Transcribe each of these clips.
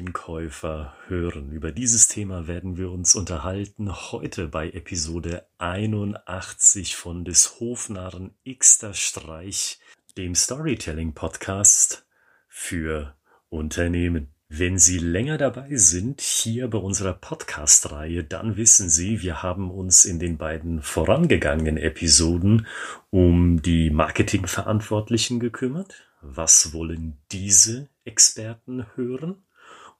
Einkäufer hören. Über dieses Thema werden wir uns unterhalten heute bei Episode 81 von des Hofnarren Xter Streich, dem Storytelling Podcast für Unternehmen. Wenn Sie länger dabei sind hier bei unserer Podcast-Reihe, dann wissen Sie, wir haben uns in den beiden vorangegangenen Episoden um die Marketingverantwortlichen gekümmert. Was wollen diese Experten hören?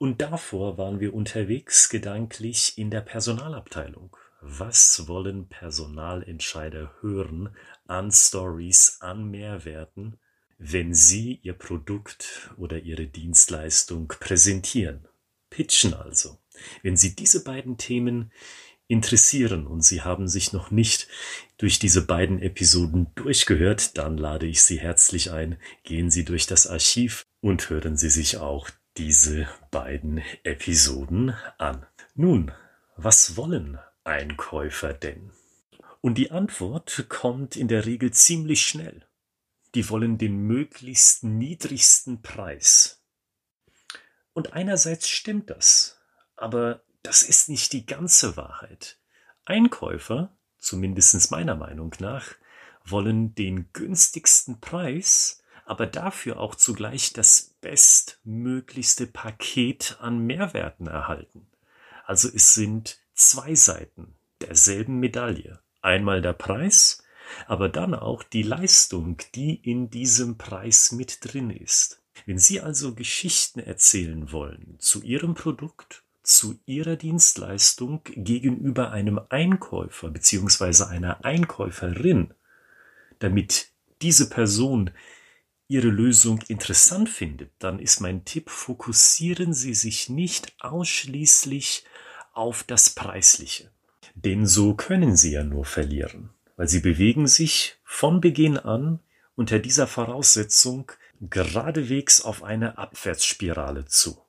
Und davor waren wir unterwegs gedanklich in der Personalabteilung. Was wollen Personalentscheider hören an Stories, an Mehrwerten? wenn Sie Ihr Produkt oder Ihre Dienstleistung präsentieren. Pitchen also. Wenn Sie diese beiden Themen interessieren und Sie haben sich noch nicht durch diese beiden Episoden durchgehört, dann lade ich Sie herzlich ein, gehen Sie durch das Archiv und hören Sie sich auch diese beiden Episoden an. Nun, was wollen Einkäufer denn? Und die Antwort kommt in der Regel ziemlich schnell die wollen den möglichst niedrigsten Preis. Und einerseits stimmt das, aber das ist nicht die ganze Wahrheit. Einkäufer, zumindest meiner Meinung nach, wollen den günstigsten Preis, aber dafür auch zugleich das bestmöglichste Paket an Mehrwerten erhalten. Also es sind zwei Seiten derselben Medaille. Einmal der Preis aber dann auch die Leistung, die in diesem Preis mit drin ist. Wenn Sie also Geschichten erzählen wollen zu Ihrem Produkt, zu Ihrer Dienstleistung gegenüber einem Einkäufer bzw. einer Einkäuferin, damit diese Person Ihre Lösung interessant findet, dann ist mein Tipp, fokussieren Sie sich nicht ausschließlich auf das Preisliche. Denn so können Sie ja nur verlieren weil sie bewegen sich von Beginn an unter dieser Voraussetzung geradewegs auf eine Abwärtsspirale zu.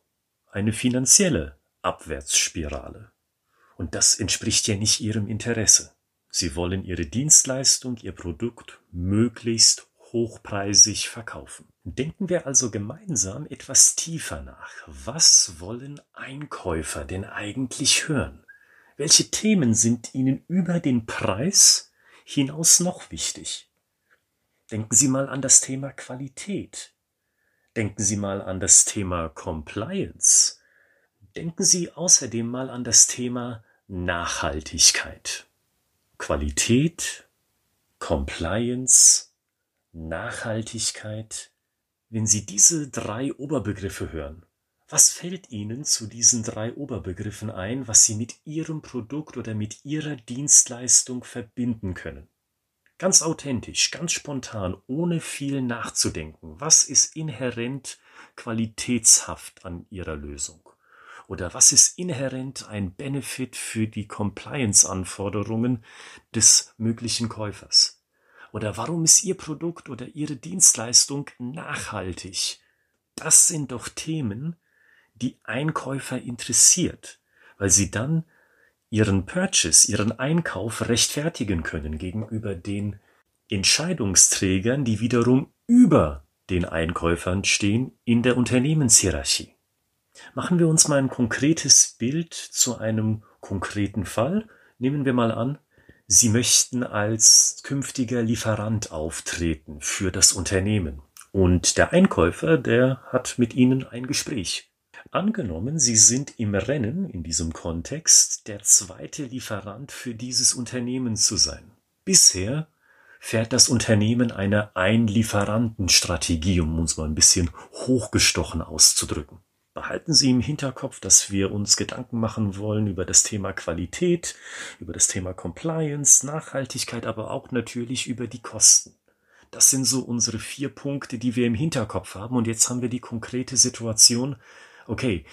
Eine finanzielle Abwärtsspirale. Und das entspricht ja nicht ihrem Interesse. Sie wollen ihre Dienstleistung, ihr Produkt möglichst hochpreisig verkaufen. Denken wir also gemeinsam etwas tiefer nach. Was wollen Einkäufer denn eigentlich hören? Welche Themen sind ihnen über den Preis hinaus noch wichtig? Denken Sie mal an das Thema Qualität. Denken Sie mal an das Thema Compliance. Denken Sie außerdem mal an das Thema Nachhaltigkeit. Qualität, Compliance, Nachhaltigkeit. Wenn Sie diese drei Oberbegriffe hören, was fällt Ihnen zu diesen drei Oberbegriffen ein, was Sie mit Ihrem Produkt oder mit Ihrer Dienstleistung verbinden können? Ganz authentisch, ganz spontan, ohne viel nachzudenken. Was ist inhärent qualitätshaft an Ihrer Lösung? Oder was ist inhärent ein Benefit für die Compliance-Anforderungen des möglichen Käufers? Oder warum ist Ihr Produkt oder Ihre Dienstleistung nachhaltig? Das sind doch Themen, die Einkäufer interessiert, weil sie dann ihren Purchase, ihren Einkauf rechtfertigen können gegenüber den Entscheidungsträgern, die wiederum über den Einkäufern stehen in der Unternehmenshierarchie. Machen wir uns mal ein konkretes Bild zu einem konkreten Fall. Nehmen wir mal an, Sie möchten als künftiger Lieferant auftreten für das Unternehmen. Und der Einkäufer, der hat mit Ihnen ein Gespräch. Angenommen, Sie sind im Rennen in diesem Kontext, der zweite Lieferant für dieses Unternehmen zu sein. Bisher fährt das Unternehmen eine Einlieferantenstrategie, um uns mal ein bisschen hochgestochen auszudrücken. Behalten Sie im Hinterkopf, dass wir uns Gedanken machen wollen über das Thema Qualität, über das Thema Compliance, Nachhaltigkeit, aber auch natürlich über die Kosten. Das sind so unsere vier Punkte, die wir im Hinterkopf haben. Und jetzt haben wir die konkrete Situation, okay,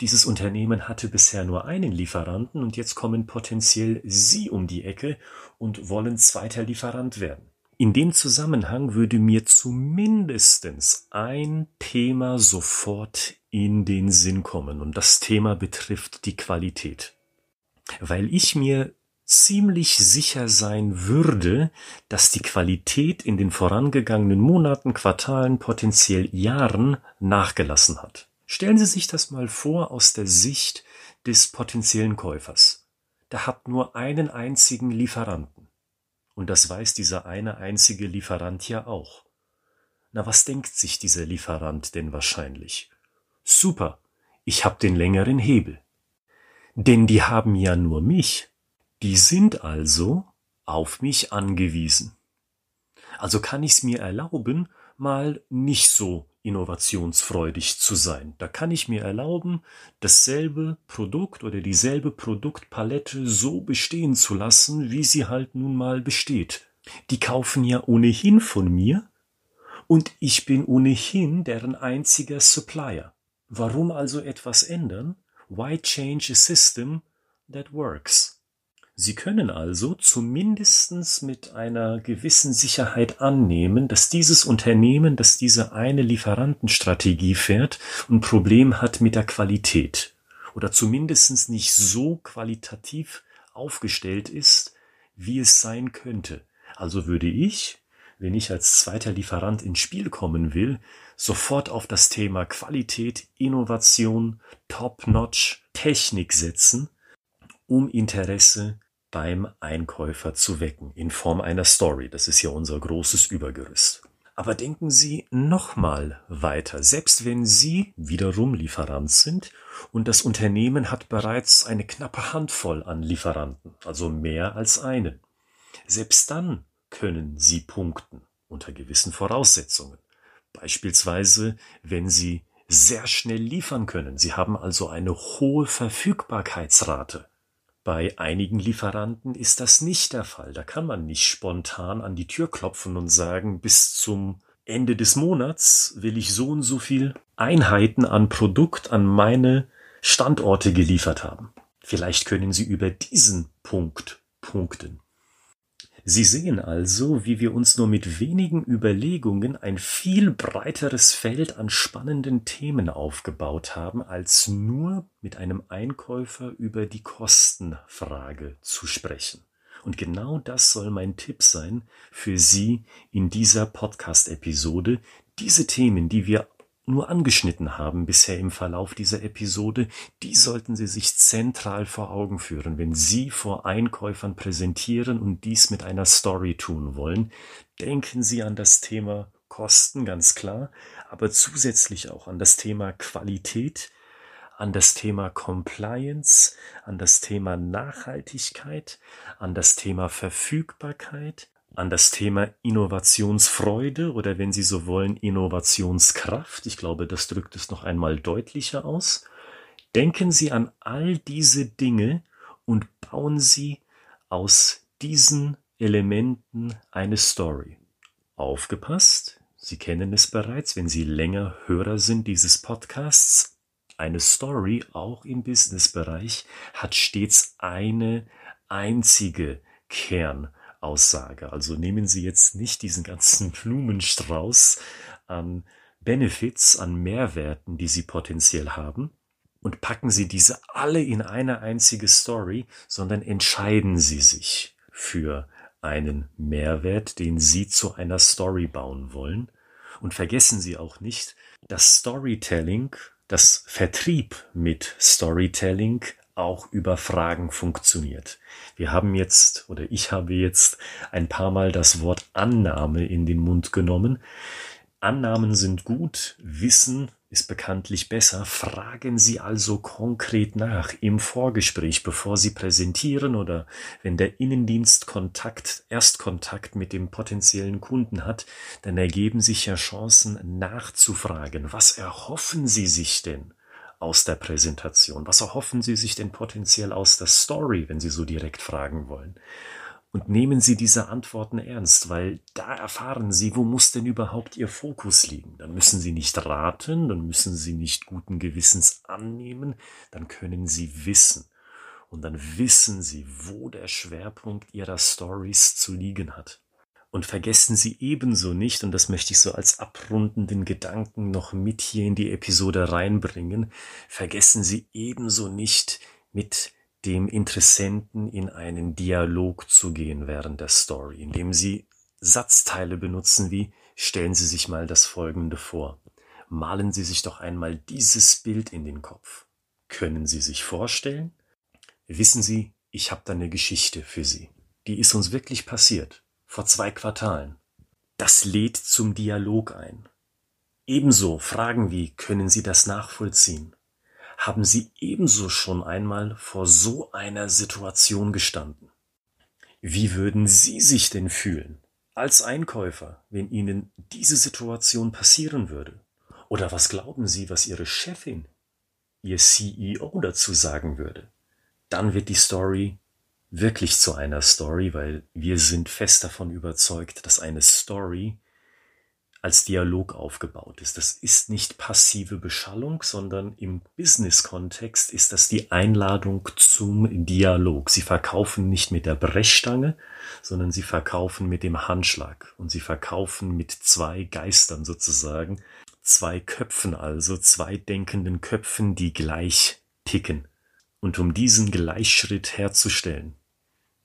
dieses Unternehmen hatte bisher nur einen Lieferanten und jetzt kommen potenziell Sie um die Ecke und wollen zweiter Lieferant werden. In dem Zusammenhang würde mir zumindestens ein Thema sofort in den Sinn kommen und das Thema betrifft die Qualität. Weil ich mir ziemlich sicher sein würde, dass die Qualität in den vorangegangenen Monaten, Quartalen, potenziell Jahren nachgelassen hat. Stellen Sie sich das mal vor aus der Sicht des potenziellen Käufers. Der hat nur einen einzigen Lieferanten. Und das weiß dieser eine einzige Lieferant ja auch. Na, was denkt sich dieser Lieferant denn wahrscheinlich? Super, ich hab den längeren Hebel. Denn die haben ja nur mich. Die sind also auf mich angewiesen. Also kann ich's mir erlauben, mal nicht so innovationsfreudig zu sein. Da kann ich mir erlauben, dasselbe Produkt oder dieselbe Produktpalette so bestehen zu lassen, wie sie halt nun mal besteht. Die kaufen ja ohnehin von mir und ich bin ohnehin deren einziger Supplier. Warum also etwas ändern? Why change a system that works? Sie können also zumindestens mit einer gewissen Sicherheit annehmen, dass dieses Unternehmen, das diese eine Lieferantenstrategie fährt, ein Problem hat mit der Qualität oder zumindestens nicht so qualitativ aufgestellt ist, wie es sein könnte. Also würde ich, wenn ich als zweiter Lieferant ins Spiel kommen will, sofort auf das Thema Qualität, Innovation, Top-Notch, Technik setzen, um Interesse beim Einkäufer zu wecken in Form einer Story. Das ist ja unser großes Übergerüst. Aber denken Sie nochmal weiter. Selbst wenn Sie wiederum Lieferant sind und das Unternehmen hat bereits eine knappe Handvoll an Lieferanten, also mehr als einen. Selbst dann können Sie punkten unter gewissen Voraussetzungen. Beispielsweise, wenn Sie sehr schnell liefern können. Sie haben also eine hohe Verfügbarkeitsrate. Bei einigen Lieferanten ist das nicht der Fall. Da kann man nicht spontan an die Tür klopfen und sagen, bis zum Ende des Monats will ich so und so viel Einheiten an Produkt an meine Standorte geliefert haben. Vielleicht können Sie über diesen Punkt punkten. Sie sehen also, wie wir uns nur mit wenigen Überlegungen ein viel breiteres Feld an spannenden Themen aufgebaut haben, als nur mit einem Einkäufer über die Kostenfrage zu sprechen. Und genau das soll mein Tipp sein für Sie in dieser Podcast-Episode, diese Themen, die wir nur angeschnitten haben bisher im Verlauf dieser Episode, die sollten Sie sich zentral vor Augen führen, wenn Sie vor Einkäufern präsentieren und dies mit einer Story tun wollen. Denken Sie an das Thema Kosten, ganz klar, aber zusätzlich auch an das Thema Qualität, an das Thema Compliance, an das Thema Nachhaltigkeit, an das Thema Verfügbarkeit, an das Thema Innovationsfreude oder wenn Sie so wollen, Innovationskraft. Ich glaube, das drückt es noch einmal deutlicher aus. Denken Sie an all diese Dinge und bauen Sie aus diesen Elementen eine Story. Aufgepasst, Sie kennen es bereits, wenn Sie länger Hörer sind dieses Podcasts. Eine Story, auch im Businessbereich, hat stets eine einzige Kern Aussage. Also nehmen Sie jetzt nicht diesen ganzen Blumenstrauß an Benefits, an Mehrwerten, die Sie potenziell haben, und packen Sie diese alle in eine einzige Story, sondern entscheiden Sie sich für einen Mehrwert, den Sie zu einer Story bauen wollen. Und vergessen Sie auch nicht, dass Storytelling, das Vertrieb mit Storytelling auch über Fragen funktioniert. Wir haben jetzt oder ich habe jetzt ein paar Mal das Wort Annahme in den Mund genommen. Annahmen sind gut, Wissen ist bekanntlich besser. Fragen Sie also konkret nach im Vorgespräch, bevor Sie präsentieren oder wenn der Innendienst Kontakt, Erstkontakt mit dem potenziellen Kunden hat, dann ergeben sich ja Chancen nachzufragen. Was erhoffen Sie sich denn? Aus der Präsentation? Was erhoffen Sie sich denn potenziell aus der Story, wenn Sie so direkt fragen wollen? Und nehmen Sie diese Antworten ernst, weil da erfahren Sie, wo muss denn überhaupt Ihr Fokus liegen. Dann müssen Sie nicht raten, dann müssen Sie nicht guten Gewissens annehmen, dann können Sie wissen. Und dann wissen Sie, wo der Schwerpunkt Ihrer Stories zu liegen hat. Und vergessen Sie ebenso nicht, und das möchte ich so als abrundenden Gedanken noch mit hier in die Episode reinbringen, vergessen Sie ebenso nicht mit dem Interessenten in einen Dialog zu gehen während der Story, indem Sie Satzteile benutzen wie stellen Sie sich mal das Folgende vor Malen Sie sich doch einmal dieses Bild in den Kopf. Können Sie sich vorstellen? Wissen Sie, ich habe da eine Geschichte für Sie. Die ist uns wirklich passiert. Vor zwei Quartalen. Das lädt zum Dialog ein. Ebenso Fragen wie, können Sie das nachvollziehen? Haben Sie ebenso schon einmal vor so einer Situation gestanden? Wie würden Sie sich denn fühlen als Einkäufer, wenn Ihnen diese Situation passieren würde? Oder was glauben Sie, was Ihre Chefin, Ihr CEO dazu sagen würde? Dann wird die Story wirklich zu einer Story, weil wir sind fest davon überzeugt, dass eine Story als Dialog aufgebaut ist. Das ist nicht passive Beschallung, sondern im Business-Kontext ist das die Einladung zum Dialog. Sie verkaufen nicht mit der Brechstange, sondern sie verkaufen mit dem Handschlag und sie verkaufen mit zwei Geistern sozusagen, zwei Köpfen also, zwei denkenden Köpfen, die gleich ticken. Und um diesen Gleichschritt herzustellen,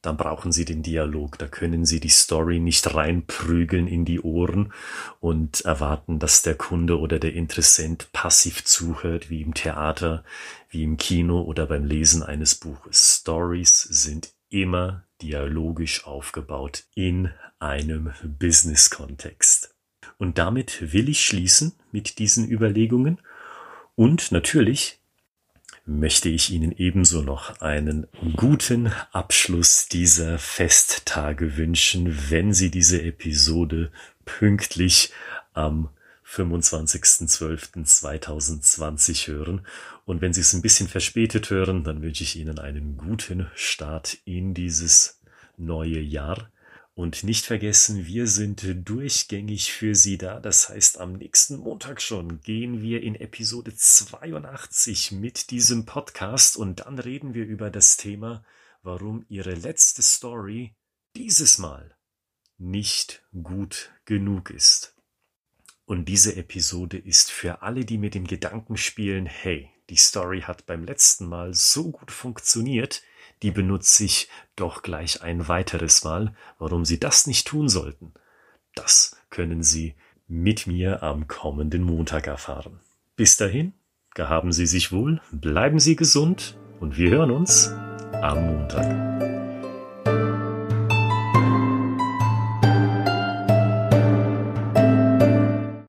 dann brauchen Sie den Dialog, da können Sie die Story nicht reinprügeln in die Ohren und erwarten, dass der Kunde oder der Interessent passiv zuhört, wie im Theater, wie im Kino oder beim Lesen eines Buches. Stories sind immer dialogisch aufgebaut in einem Business-Kontext. Und damit will ich schließen mit diesen Überlegungen und natürlich möchte ich Ihnen ebenso noch einen guten Abschluss dieser Festtage wünschen, wenn Sie diese Episode pünktlich am 25.12.2020 hören. Und wenn Sie es ein bisschen verspätet hören, dann wünsche ich Ihnen einen guten Start in dieses neue Jahr. Und nicht vergessen, wir sind durchgängig für Sie da. Das heißt, am nächsten Montag schon gehen wir in Episode 82 mit diesem Podcast und dann reden wir über das Thema, warum Ihre letzte Story dieses Mal nicht gut genug ist. Und diese Episode ist für alle, die mit dem Gedanken spielen, hey, die Story hat beim letzten Mal so gut funktioniert, die benutze ich doch gleich ein weiteres Mal. Warum Sie das nicht tun sollten, das können Sie mit mir am kommenden Montag erfahren. Bis dahin, gehaben Sie sich wohl, bleiben Sie gesund und wir hören uns am Montag.